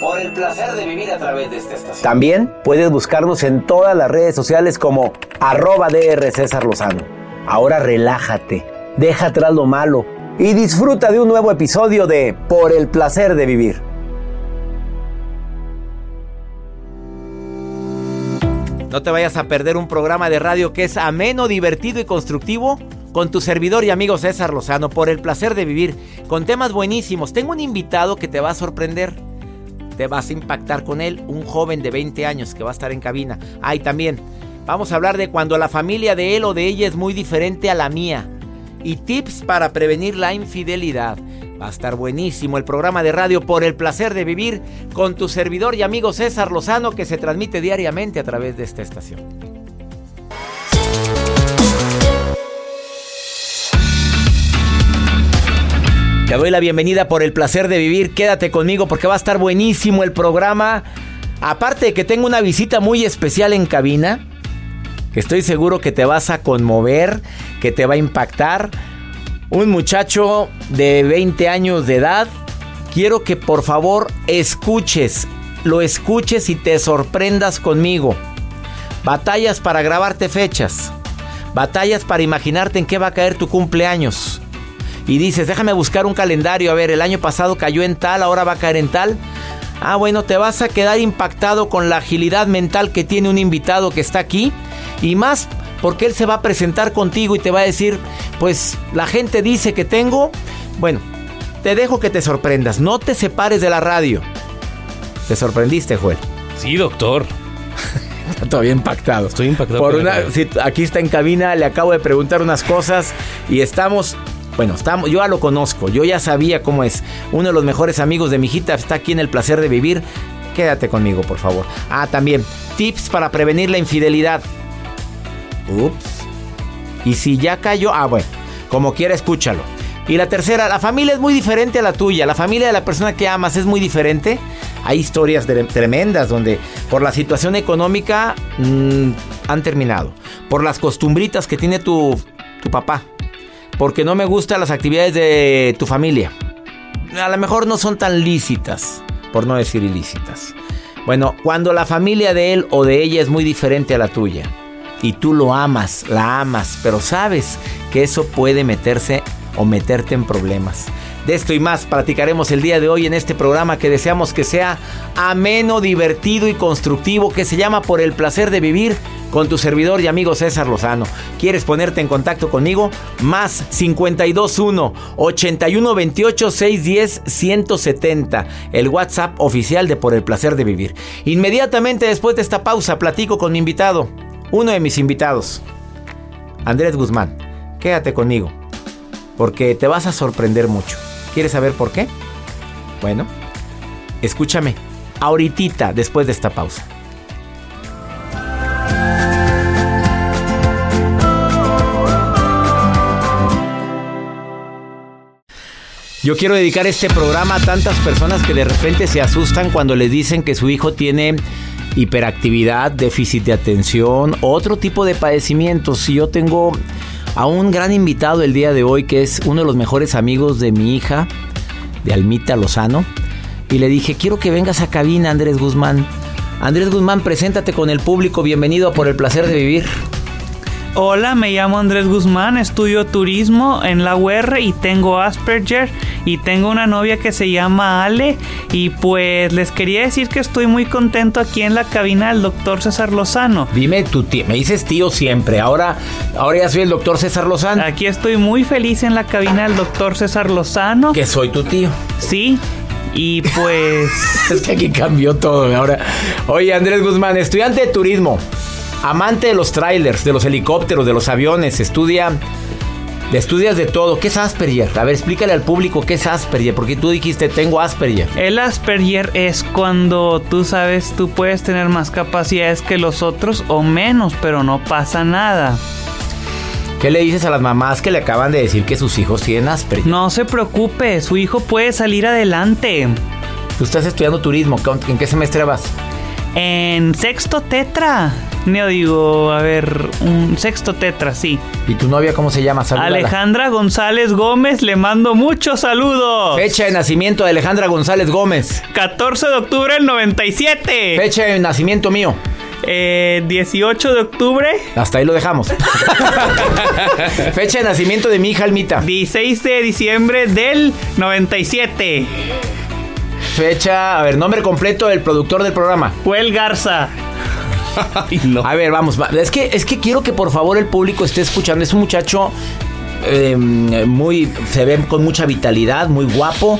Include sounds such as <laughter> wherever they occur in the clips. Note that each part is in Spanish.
Por el placer de vivir a través de esta estación. También puedes buscarnos en todas las redes sociales como arroba DR César Lozano. Ahora relájate, deja atrás lo malo y disfruta de un nuevo episodio de Por el placer de vivir. No te vayas a perder un programa de radio que es ameno, divertido y constructivo con tu servidor y amigo César Lozano por el placer de vivir con temas buenísimos. Tengo un invitado que te va a sorprender te vas a impactar con él, un joven de 20 años que va a estar en cabina. Ahí también vamos a hablar de cuando la familia de él o de ella es muy diferente a la mía y tips para prevenir la infidelidad. Va a estar buenísimo el programa de radio por el placer de vivir con tu servidor y amigo César Lozano que se transmite diariamente a través de esta estación. Te doy la bienvenida por el placer de vivir. Quédate conmigo porque va a estar buenísimo el programa. Aparte de que tengo una visita muy especial en cabina, que estoy seguro que te vas a conmover, que te va a impactar. Un muchacho de 20 años de edad. Quiero que por favor escuches, lo escuches y te sorprendas conmigo. Batallas para grabarte fechas. Batallas para imaginarte en qué va a caer tu cumpleaños y dices, déjame buscar un calendario, a ver, el año pasado cayó en tal, ahora va a caer en tal. Ah, bueno, te vas a quedar impactado con la agilidad mental que tiene un invitado que está aquí y más porque él se va a presentar contigo y te va a decir, pues la gente dice que tengo. Bueno, te dejo que te sorprendas, no te separes de la radio. ¿Te sorprendiste, Joel? Sí, doctor. Está todavía impactado. Estoy impactado. Por una, aquí está en cabina, le acabo de preguntar unas cosas y estamos bueno, estamos, yo ya lo conozco, yo ya sabía cómo es. Uno de los mejores amigos de mi hijita está aquí en el placer de vivir. Quédate conmigo, por favor. Ah, también, tips para prevenir la infidelidad. Ups. Y si ya cayó, ah, bueno, como quiera, escúchalo. Y la tercera, la familia es muy diferente a la tuya. La familia de la persona que amas es muy diferente. Hay historias tremendas donde por la situación económica mm, han terminado. Por las costumbritas que tiene tu papá porque no me gustan las actividades de tu familia. A lo mejor no son tan lícitas, por no decir ilícitas. Bueno, cuando la familia de él o de ella es muy diferente a la tuya y tú lo amas, la amas, pero sabes que eso puede meterse o meterte en problemas. De esto y más platicaremos el día de hoy en este programa que deseamos que sea ameno, divertido y constructivo, que se llama Por el placer de vivir con tu servidor y amigo César Lozano. ¿Quieres ponerte en contacto conmigo? Más 521 8128 610 170, el WhatsApp oficial de Por el placer de vivir. Inmediatamente después de esta pausa platico con mi invitado, uno de mis invitados, Andrés Guzmán. Quédate conmigo, porque te vas a sorprender mucho. ¿Quieres saber por qué? Bueno, escúchame ahorita después de esta pausa. Yo quiero dedicar este programa a tantas personas que de repente se asustan cuando les dicen que su hijo tiene hiperactividad, déficit de atención, otro tipo de padecimientos. Y yo tengo a un gran invitado el día de hoy que es uno de los mejores amigos de mi hija, de Almita Lozano. Y le dije, quiero que vengas a cabina, Andrés Guzmán. Andrés Guzmán, preséntate con el público. Bienvenido por el placer de vivir. Hola, me llamo Andrés Guzmán, estudio turismo en la UR y tengo Asperger y tengo una novia que se llama Ale y pues les quería decir que estoy muy contento aquí en la cabina del doctor César Lozano. Dime tu tío, me dices tío siempre, ahora, ahora ya soy el doctor César Lozano. Aquí estoy muy feliz en la cabina del doctor César Lozano. Que soy tu tío. Sí, y pues. <laughs> es que aquí cambió todo ahora. Oye, Andrés Guzmán, estudiante de turismo. Amante de los trailers, de los helicópteros, de los aviones, estudia. Estudias de todo. ¿Qué es Asperger? A ver, explícale al público qué es Asperger, porque tú dijiste tengo Asperger. El Asperger es cuando tú sabes, tú puedes tener más capacidades que los otros o menos, pero no pasa nada. ¿Qué le dices a las mamás que le acaban de decir que sus hijos tienen Asperger? No se preocupe, su hijo puede salir adelante. Tú estás estudiando turismo, ¿en qué semestre vas? En sexto tetra. No digo, a ver, un sexto tetra, sí. ¿Y tu novia cómo se llama? Saludala. Alejandra González Gómez, le mando muchos saludos. Fecha de nacimiento de Alejandra González Gómez. 14 de octubre del 97. Fecha de nacimiento mío. Eh, 18 de octubre. Hasta ahí lo dejamos. <laughs> Fecha de nacimiento de mi hija Almita. 16 de diciembre del 97. Fecha, a ver, nombre completo del productor del programa. Joel Garza. <laughs> A ver, vamos, es que es que quiero que por favor el público esté escuchando. Es un muchacho eh, muy se ve con mucha vitalidad, muy guapo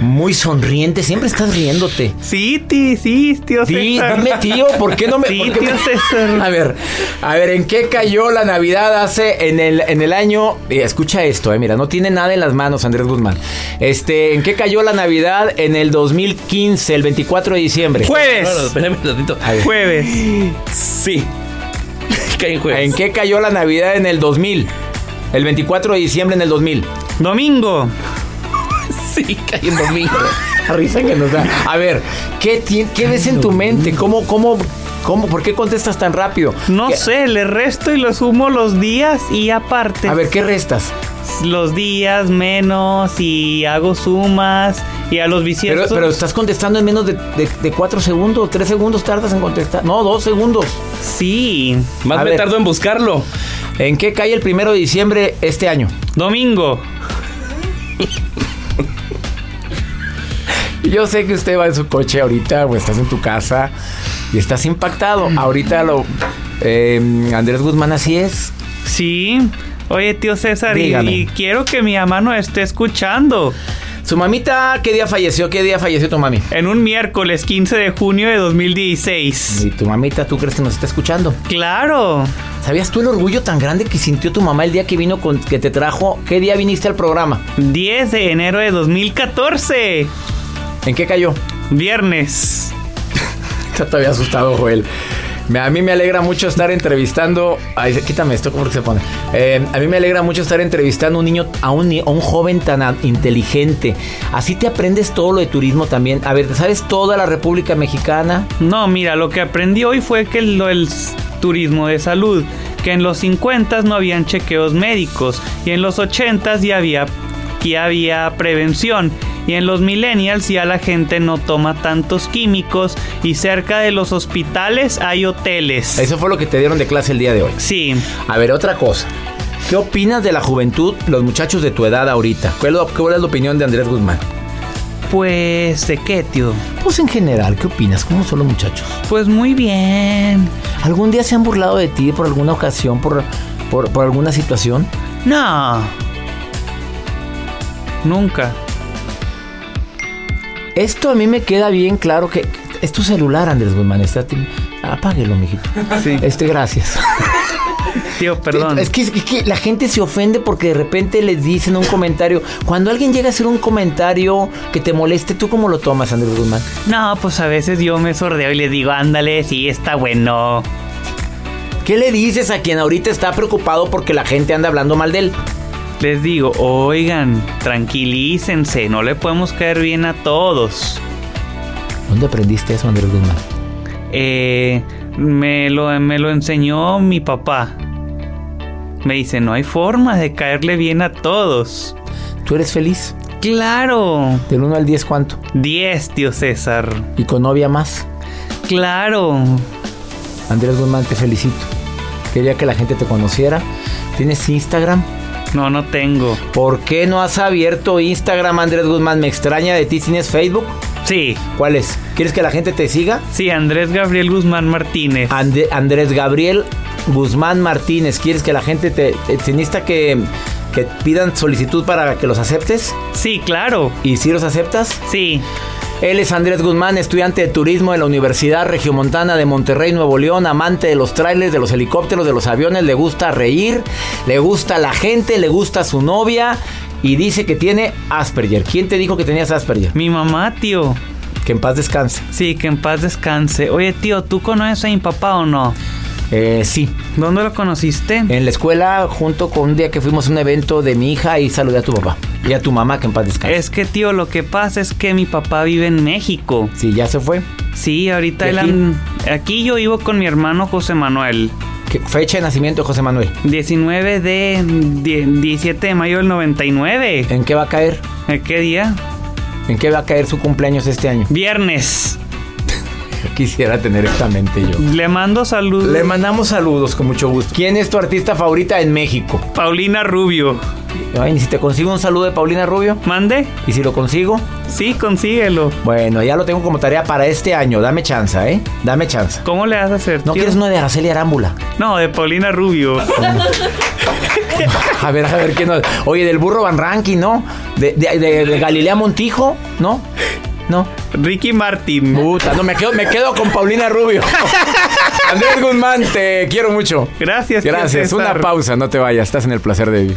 muy sonriente, siempre estás riéndote. Sí, tío, sí, tío sí, dime, tío, ¿por qué no me... Sí, tío César. A ver, a ver, ¿en qué cayó la Navidad hace en el, en el año... escucha esto, eh, mira, no tiene nada en las manos Andrés Guzmán. Este, ¿en qué cayó la Navidad en el 2015, el 24 de diciembre? Jueves. espérame un ratito. Jueves. Sí. <laughs> en jueves. ¿En qué cayó la Navidad en el 2000? El 24 de diciembre en el 2000. Domingo. Sí, cae en domingo. <laughs> Risa que nos da. A ver, ¿qué, qué ves en tu mente? ¿Cómo, cómo, cómo, por qué contestas tan rápido? No sé, le resto y lo sumo los días y aparte. A ver, ¿qué restas? Los días menos y hago sumas y a los bisiestos. Pero, pero estás contestando en menos de, de, cuatro segundos, tres segundos tardas en contestar. No, dos segundos. Sí. Más me tardo en buscarlo. ¿En qué cae el primero de diciembre este año? Domingo. <laughs> Yo sé que usted va en su coche ahorita o estás en tu casa y estás impactado. Ahorita lo... Em, Andrés Guzmán así es. Sí. Oye, tío César, y, quiero que mi mamá no esté escuchando. ¿Su mamita qué día falleció? ¿Qué día falleció tu mami? En un miércoles 15 de junio de 2016. ¿Y tu mamita tú crees que nos está escuchando? Claro. ¿Sabías tú el orgullo tan grande que sintió tu mamá el día que vino con que te trajo? ¿Qué día viniste al programa? 10 de enero de 2014. ¿En qué cayó? Viernes. <laughs> Está todavía asustado, Joel. A mí me alegra mucho estar entrevistando. Ay, quítame esto, ¿cómo se pone? Eh, a mí me alegra mucho estar entrevistando a un niño, a un, a un joven tan inteligente. Así te aprendes todo lo de turismo también. A ver, ¿sabes toda la República Mexicana? No, mira, lo que aprendí hoy fue que lo del turismo de salud, que en los 50 no habían chequeos médicos y en los 80 ya había, ya había prevención y en los millennials ya la gente no toma tantos químicos y cerca de los hospitales hay hoteles. Eso fue lo que te dieron de clase el día de hoy. Sí. A ver, otra cosa. ¿Qué opinas de la juventud, los muchachos de tu edad ahorita? ¿Cuál es la opinión de Andrés Guzmán? Pues, ¿de qué, tío? Pues en general, ¿qué opinas? ¿Cómo son los muchachos? Pues muy bien. ¿Algún día se han burlado de ti por alguna ocasión, por, por, por alguna situación? No. Nunca. Esto a mí me queda bien claro que es tu celular, Andrés Guzmán. Está, apáguelo, mijito. Sí. Este, gracias. Tío, perdón. Es que, es que, la gente se ofende porque de repente les dicen un comentario. Cuando alguien llega a hacer un comentario que te moleste, ¿tú cómo lo tomas, Andrés Guzmán? No, pues a veces yo me sordeo y le digo, ándale, sí, está bueno. ¿Qué le dices a quien ahorita está preocupado porque la gente anda hablando mal de él? Les digo, oigan, tranquilícense, no le podemos caer bien a todos. ¿Dónde aprendiste eso, Andrés Guzmán? Eh, me, lo, me lo enseñó mi papá. Me dice, no hay forma de caerle bien a todos. ¿Tú eres feliz? Claro. ¿Del 1 al 10 cuánto? 10, tío César. ¿Y con novia más? Claro. Andrés Guzmán, te felicito. Quería que la gente te conociera. ¿Tienes Instagram? No, no tengo. ¿Por qué no has abierto Instagram, Andrés Guzmán? Me extraña de ti. ¿Tienes Facebook? Sí. ¿Cuál es? ¿Quieres que la gente te siga? Sí, Andrés Gabriel Guzmán Martínez. Andrés Gabriel Guzmán Martínez. ¿Quieres que la gente te... te necesita que, que pidan solicitud para que los aceptes? Sí, claro. ¿Y si los aceptas? Sí. Él es Andrés Guzmán, estudiante de turismo de la Universidad Regiomontana de Monterrey, Nuevo León, amante de los trailers, de los helicópteros, de los aviones, le gusta reír, le gusta la gente, le gusta su novia y dice que tiene Asperger. ¿Quién te dijo que tenías Asperger? Mi mamá, tío. Que en paz descanse. Sí, que en paz descanse. Oye, tío, ¿tú conoces a mi papá o no? Eh, sí. ¿Dónde lo conociste? En la escuela, junto con un día que fuimos a un evento de mi hija y saludé a tu papá. Y a tu mamá, que en paz descanse. Es que, tío, lo que pasa es que mi papá vive en México. Sí, ya se fue. Sí, ahorita ¿Y él aquí? aquí yo vivo con mi hermano José Manuel. ¿Qué fecha de nacimiento de José Manuel? 19 de die- 17 de mayo del 99. ¿En qué va a caer? ¿Eh, ¿Qué día? ¿En qué va a caer su cumpleaños este año? Viernes. <laughs> Quisiera tener esta mente yo. Le mando saludos. Le mandamos saludos con mucho gusto. ¿Quién es tu artista favorita en México? Paulina Rubio. Ay, si te consigo un saludo de Paulina Rubio. ¿Mande? Y si lo consigo, Sí, consíguelo. bueno, ya lo tengo como tarea para este año. Dame chance, ¿eh? Dame chance. ¿Cómo le vas a hacer? ¿No tío? quieres uno de Araceli Arámbula? No, de Paulina Rubio. <laughs> A ver, a ver, ¿qué no? Oye, del burro Van Ranking, ¿no? De, de- de- de Galilea Montijo, ¿no? No. Ricky Martin. Puta, no, me quedo, me quedo con Paulina Rubio. <laughs> Andrés Guzmán, te quiero mucho. Gracias, Gracias. Una pausa, no te vayas. Estás en el placer de vivir.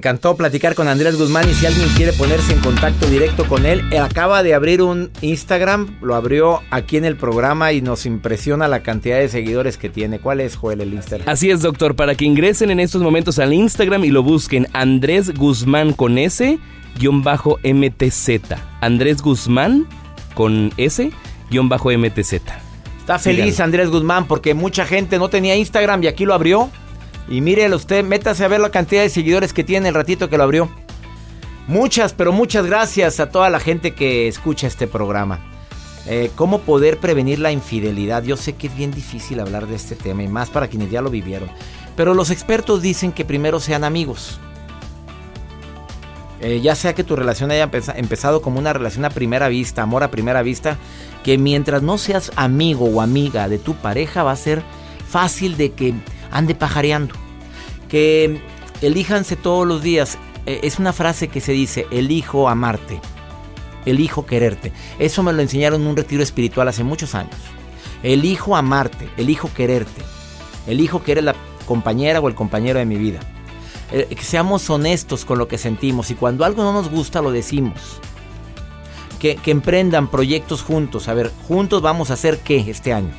Encantó platicar con Andrés Guzmán y si alguien quiere ponerse en contacto directo con él, él acaba de abrir un Instagram, lo abrió aquí en el programa y nos impresiona la cantidad de seguidores que tiene. ¿Cuál es, Joel, el Instagram? Así es, doctor, para que ingresen en estos momentos al Instagram y lo busquen Andrés Guzmán con S, guion bajo MTZ. Andrés Guzmán con S, guion bajo MTZ. Está feliz Síganlo. Andrés Guzmán porque mucha gente no tenía Instagram y aquí lo abrió. Y mírelo usted, métase a ver la cantidad de seguidores que tiene el ratito que lo abrió. Muchas, pero muchas gracias a toda la gente que escucha este programa. Eh, ¿Cómo poder prevenir la infidelidad? Yo sé que es bien difícil hablar de este tema y más para quienes ya lo vivieron. Pero los expertos dicen que primero sean amigos. Eh, ya sea que tu relación haya empeza- empezado como una relación a primera vista, amor a primera vista, que mientras no seas amigo o amiga de tu pareja va a ser fácil de que ande pajareando. Que elíjanse todos los días. Eh, es una frase que se dice, elijo amarte, elijo quererte. Eso me lo enseñaron en un retiro espiritual hace muchos años. Elijo amarte, elijo quererte, elijo que eres la compañera o el compañero de mi vida. Eh, que seamos honestos con lo que sentimos y cuando algo no nos gusta lo decimos. Que, que emprendan proyectos juntos. A ver, juntos vamos a hacer qué este año.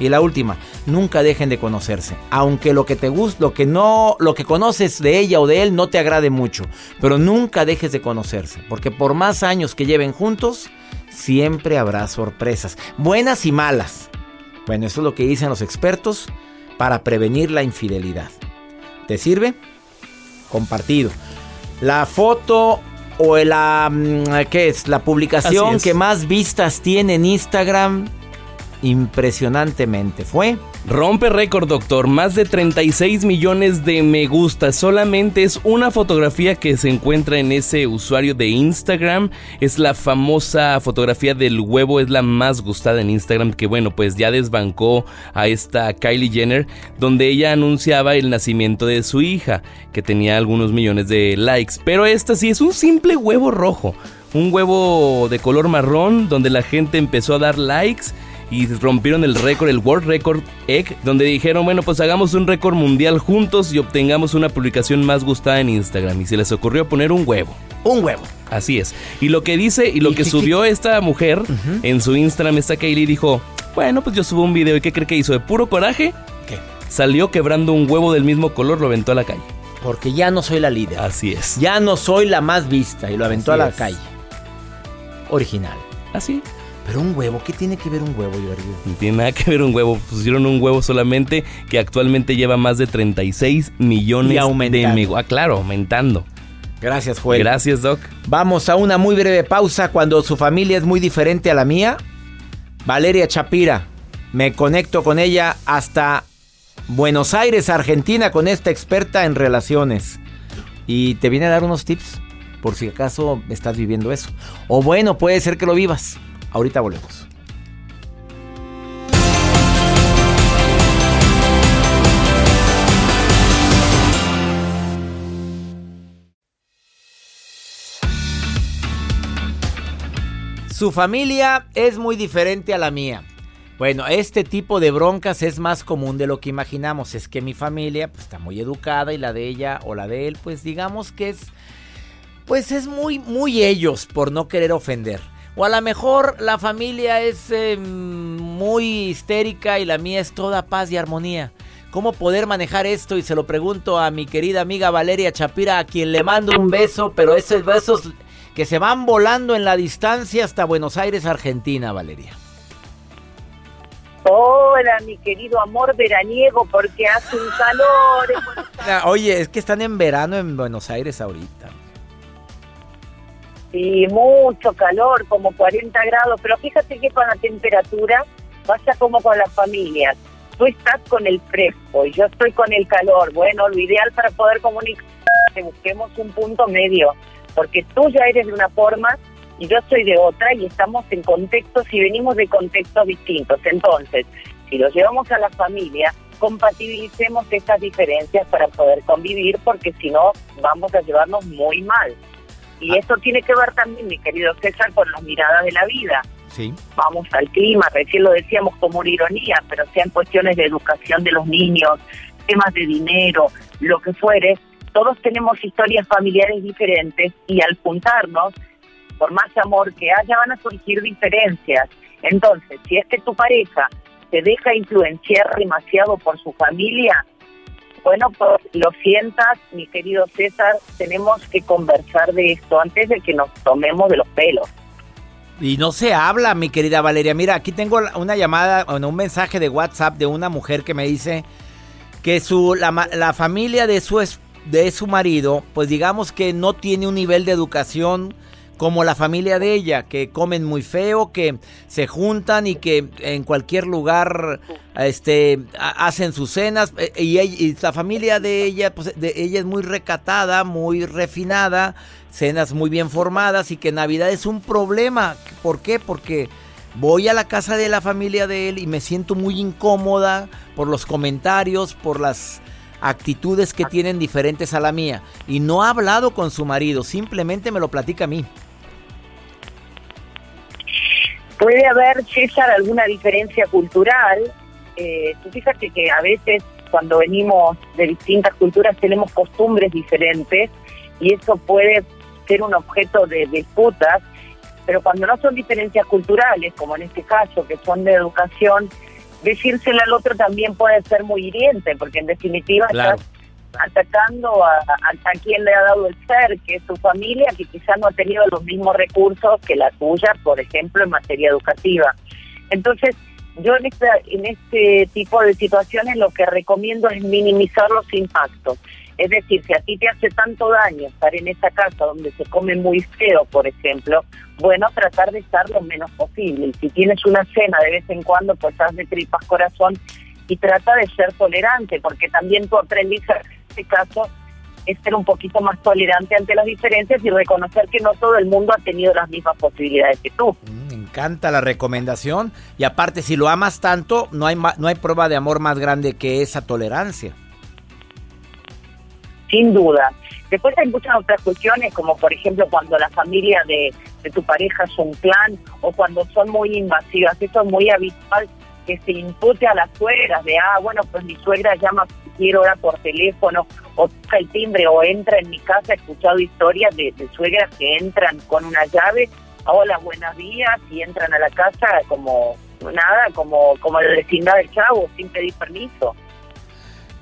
Y la última, nunca dejen de conocerse. Aunque lo que te gusta, lo que no, lo que conoces de ella o de él no te agrade mucho, pero nunca dejes de conocerse, porque por más años que lleven juntos, siempre habrá sorpresas, buenas y malas. Bueno, eso es lo que dicen los expertos para prevenir la infidelidad. ¿Te sirve? Compartido. La foto o la mm, ¿qué es? La publicación es. que más vistas tiene en Instagram impresionantemente fue Rompe récord, doctor. Más de 36 millones de me gusta. Solamente es una fotografía que se encuentra en ese usuario de Instagram. Es la famosa fotografía del huevo. Es la más gustada en Instagram. Que bueno, pues ya desbancó a esta Kylie Jenner. Donde ella anunciaba el nacimiento de su hija. Que tenía algunos millones de likes. Pero esta sí es un simple huevo rojo. Un huevo de color marrón. Donde la gente empezó a dar likes y rompieron el récord, el World Record Egg, donde dijeron, bueno, pues hagamos un récord mundial juntos y obtengamos una publicación más gustada en Instagram. Y se les ocurrió poner un huevo. un huevo. Así es. Y lo que dice y lo ¿Y que qué- subió esta mujer en su Instagram, esta Kaylee, dijo, bueno, pues yo subo un video y ¿qué cree que hizo? De puro coraje, ¿Qué? salió quebrando un huevo del mismo color, lo aventó a la calle. Porque ya no soy la líder. Así es. Ya no soy la más vista y lo aventó Así a la es. calle. Original. Así. Pero un huevo, ¿qué tiene que ver un huevo, Jordi? No tiene nada que ver un huevo. Pusieron un huevo solamente que actualmente lleva más de 36 millones Y aumentando. de Ah, claro, aumentando. Gracias, Joel. Gracias, Doc. Vamos a una muy breve pausa cuando su familia es muy diferente a la mía. Valeria Chapira. Me conecto con ella hasta Buenos Aires, Argentina, con esta experta en relaciones. Y te viene a dar unos tips por si acaso estás viviendo eso. O bueno, puede ser que lo vivas. Ahorita volvemos. Su familia es muy diferente a la mía. Bueno, este tipo de broncas es más común de lo que imaginamos. Es que mi familia pues, está muy educada y la de ella o la de él, pues digamos que es, pues es muy, muy ellos por no querer ofender. O a lo mejor la familia es em, muy histérica y la mía es toda paz y armonía. ¿Cómo poder manejar esto? Y se lo pregunto a mi querida amiga Valeria Chapira, a quien le mando un beso, pero esos besos que se van volando en la distancia hasta Buenos Aires, Argentina, Valeria. Hola, mi querido amor veraniego, porque hace un calor. <laughs> Ah, oye, es que están en verano en Buenos Aires ahorita. Sí, mucho calor, como 40 grados, pero fíjate que con la temperatura pasa como con las familias. Tú estás con el fresco y yo estoy con el calor. Bueno, lo ideal para poder comunicar que busquemos un punto medio, porque tú ya eres de una forma y yo soy de otra y estamos en contextos y venimos de contextos distintos. Entonces, si lo llevamos a la familia, compatibilicemos estas diferencias para poder convivir, porque si no, vamos a llevarnos muy mal. Y ah. eso tiene que ver también, mi querido César, con las miradas de la vida. Sí. Vamos al clima, recién lo decíamos como una ironía, pero sean cuestiones de educación de los niños, temas de dinero, lo que fuere, todos tenemos historias familiares diferentes y al juntarnos por más amor que haya, van a surgir diferencias. Entonces, si es que tu pareja se deja influenciar demasiado por su familia, bueno, pues lo sientas, mi querido César, tenemos que conversar de esto antes de que nos tomemos de los pelos. Y no se habla, mi querida Valeria. Mira, aquí tengo una llamada, un mensaje de WhatsApp de una mujer que me dice que su la, la familia de su de su marido, pues digamos que no tiene un nivel de educación como la familia de ella, que comen muy feo, que se juntan y que en cualquier lugar este, hacen sus cenas. Eh, y, la familia de ella, pues de, ella es muy recatada, muy refinada, cenas muy bien formadas y que Navidad es un problema. ¿Por qué? Porque voy a la casa de la familia de él y me siento muy incómoda por los comentarios, por las actitudes que tienen diferentes a la mía. Y no ha hablado con su marido, simplemente me lo platica a mí. Puede haber, César, alguna diferencia cultural. Eh, tú fíjate que a veces cuando venimos de distintas culturas tenemos costumbres diferentes y eso puede ser un objeto de disputas, pero cuando no son diferencias culturales, como en este caso, que son de educación, decírselo al otro también puede ser muy hiriente, porque en definitiva estás atacando a, a, quien le ha dado el ser, que es su familia, que quizás no ha tenido los mismos recursos que la tuya, por ejemplo, en materia educativa. Entonces, yo en, esta, en este tipo de situaciones lo que recomiendo es minimizar los impactos. Es decir, si a ti te hace tanto daño estar en esa casa donde se come muy feo, por ejemplo, bueno, tratar de estar lo menos posible. Si tienes una cena de vez en cuando, pues haz de tripas corazón y trata de ser tolerante, porque también tu aprendizaje este caso es ser un poquito más tolerante ante las diferencias y reconocer que no todo el mundo ha tenido las mismas posibilidades que tú. Mm, me encanta la recomendación y aparte si lo amas tanto, no hay no hay prueba de amor más grande que esa tolerancia. Sin duda. Después hay muchas otras cuestiones, como por ejemplo cuando la familia de, de tu pareja es un plan o cuando son muy invasivas. Eso es muy habitual que se impute a las suegras de, ah, bueno, pues mi suegra llama quiero hora por teléfono o toca el timbre o entra en mi casa. He escuchado historias de, suegras que entran con una llave, hola, buenos días, y entran a la casa como nada, como, como la vecindad del chavo, sin pedir permiso.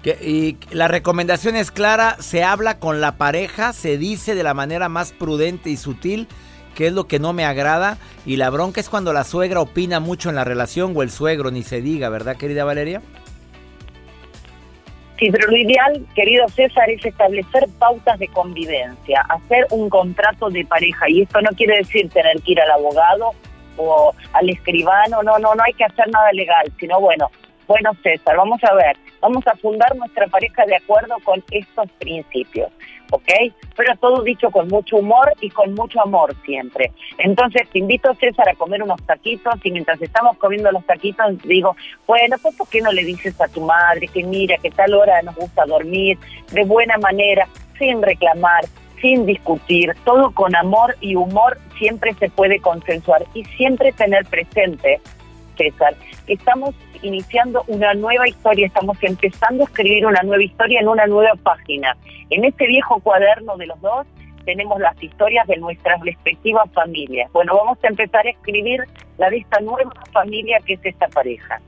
y la recomendación es clara, se habla con la pareja, se dice de la manera más prudente y sutil qué es lo que no me agrada. Y la bronca es cuando la suegra opina mucho en la relación o el suegro, ni se diga, ¿verdad, querida Valeria? Sí, pero lo ideal, querido César, es establecer pautas de convivencia, hacer un contrato de pareja. Y esto no quiere decir tener que ir al abogado o al escribano, no, no, no hay que hacer nada legal, sino bueno, bueno César, vamos a ver, vamos a fundar nuestra pareja de acuerdo con estos principios. ¿ok? Pero todo dicho con mucho humor y con mucho amor siempre. Entonces te invito, César, a comer unos taquitos y mientras estamos comiendo los taquitos digo, bueno, pues ¿por qué no le dices a tu madre que mira, que tal hora nos gusta dormir, de buena manera, sin reclamar, sin discutir, todo con amor y humor siempre se puede consensuar y siempre tener presente, César, estamos iniciando una nueva historia, estamos empezando a escribir una nueva historia en una nueva página. En este viejo cuaderno de los dos tenemos las historias de nuestras respectivas familias. Bueno, vamos a empezar a escribir la de esta nueva familia que es esta pareja.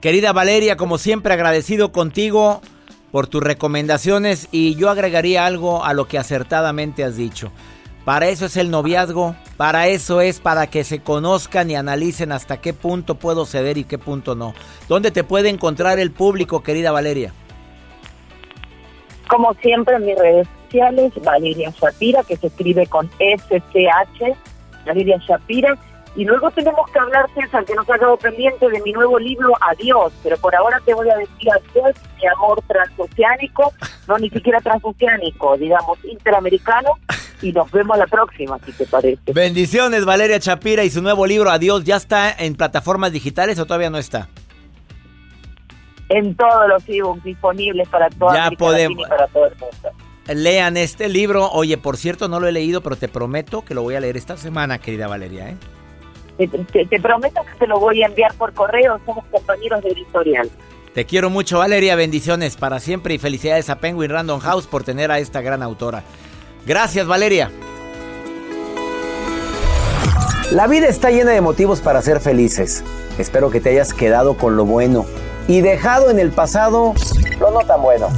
Querida Valeria, como siempre agradecido contigo por tus recomendaciones y yo agregaría algo a lo que acertadamente has dicho. Para eso es el noviazgo, para eso es para que se conozcan y analicen hasta qué punto puedo ceder y qué punto no. ¿Dónde te puede encontrar el público, querida Valeria? Como siempre en mis redes sociales, Valeria Shapira, que se escribe con SCH, Valeria Shapira, y luego tenemos que hablar, César, que nos ha quedado pendiente de mi nuevo libro Adiós, pero por ahora te voy a decir adiós, mi amor transoceánico, no ni siquiera transoceánico, digamos interamericano, y nos vemos la próxima, si te parece. Bendiciones, Valeria Chapira, y su nuevo libro Adiós, ¿ya está en plataformas digitales o todavía no está? En todos los ebooks disponibles para toda ya podemos. y para todo el mundo. Lean este libro. Oye, por cierto, no lo he leído, pero te prometo que lo voy a leer esta semana, querida Valeria, ¿eh? Te, prometo que te lo voy a enviar por correo, somos compañeros de editorial. Te quiero mucho, Valeria. Bendiciones para siempre y felicidades a Penguin Random House por tener a esta gran autora. Gracias, Valeria. La vida está llena de motivos para ser felices. Espero que te hayas quedado con lo bueno y dejado en el pasado lo no tan bueno.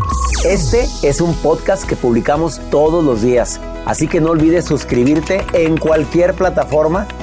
Este es un podcast que publicamos todos los días, así que no olvides suscribirte en cualquier plataforma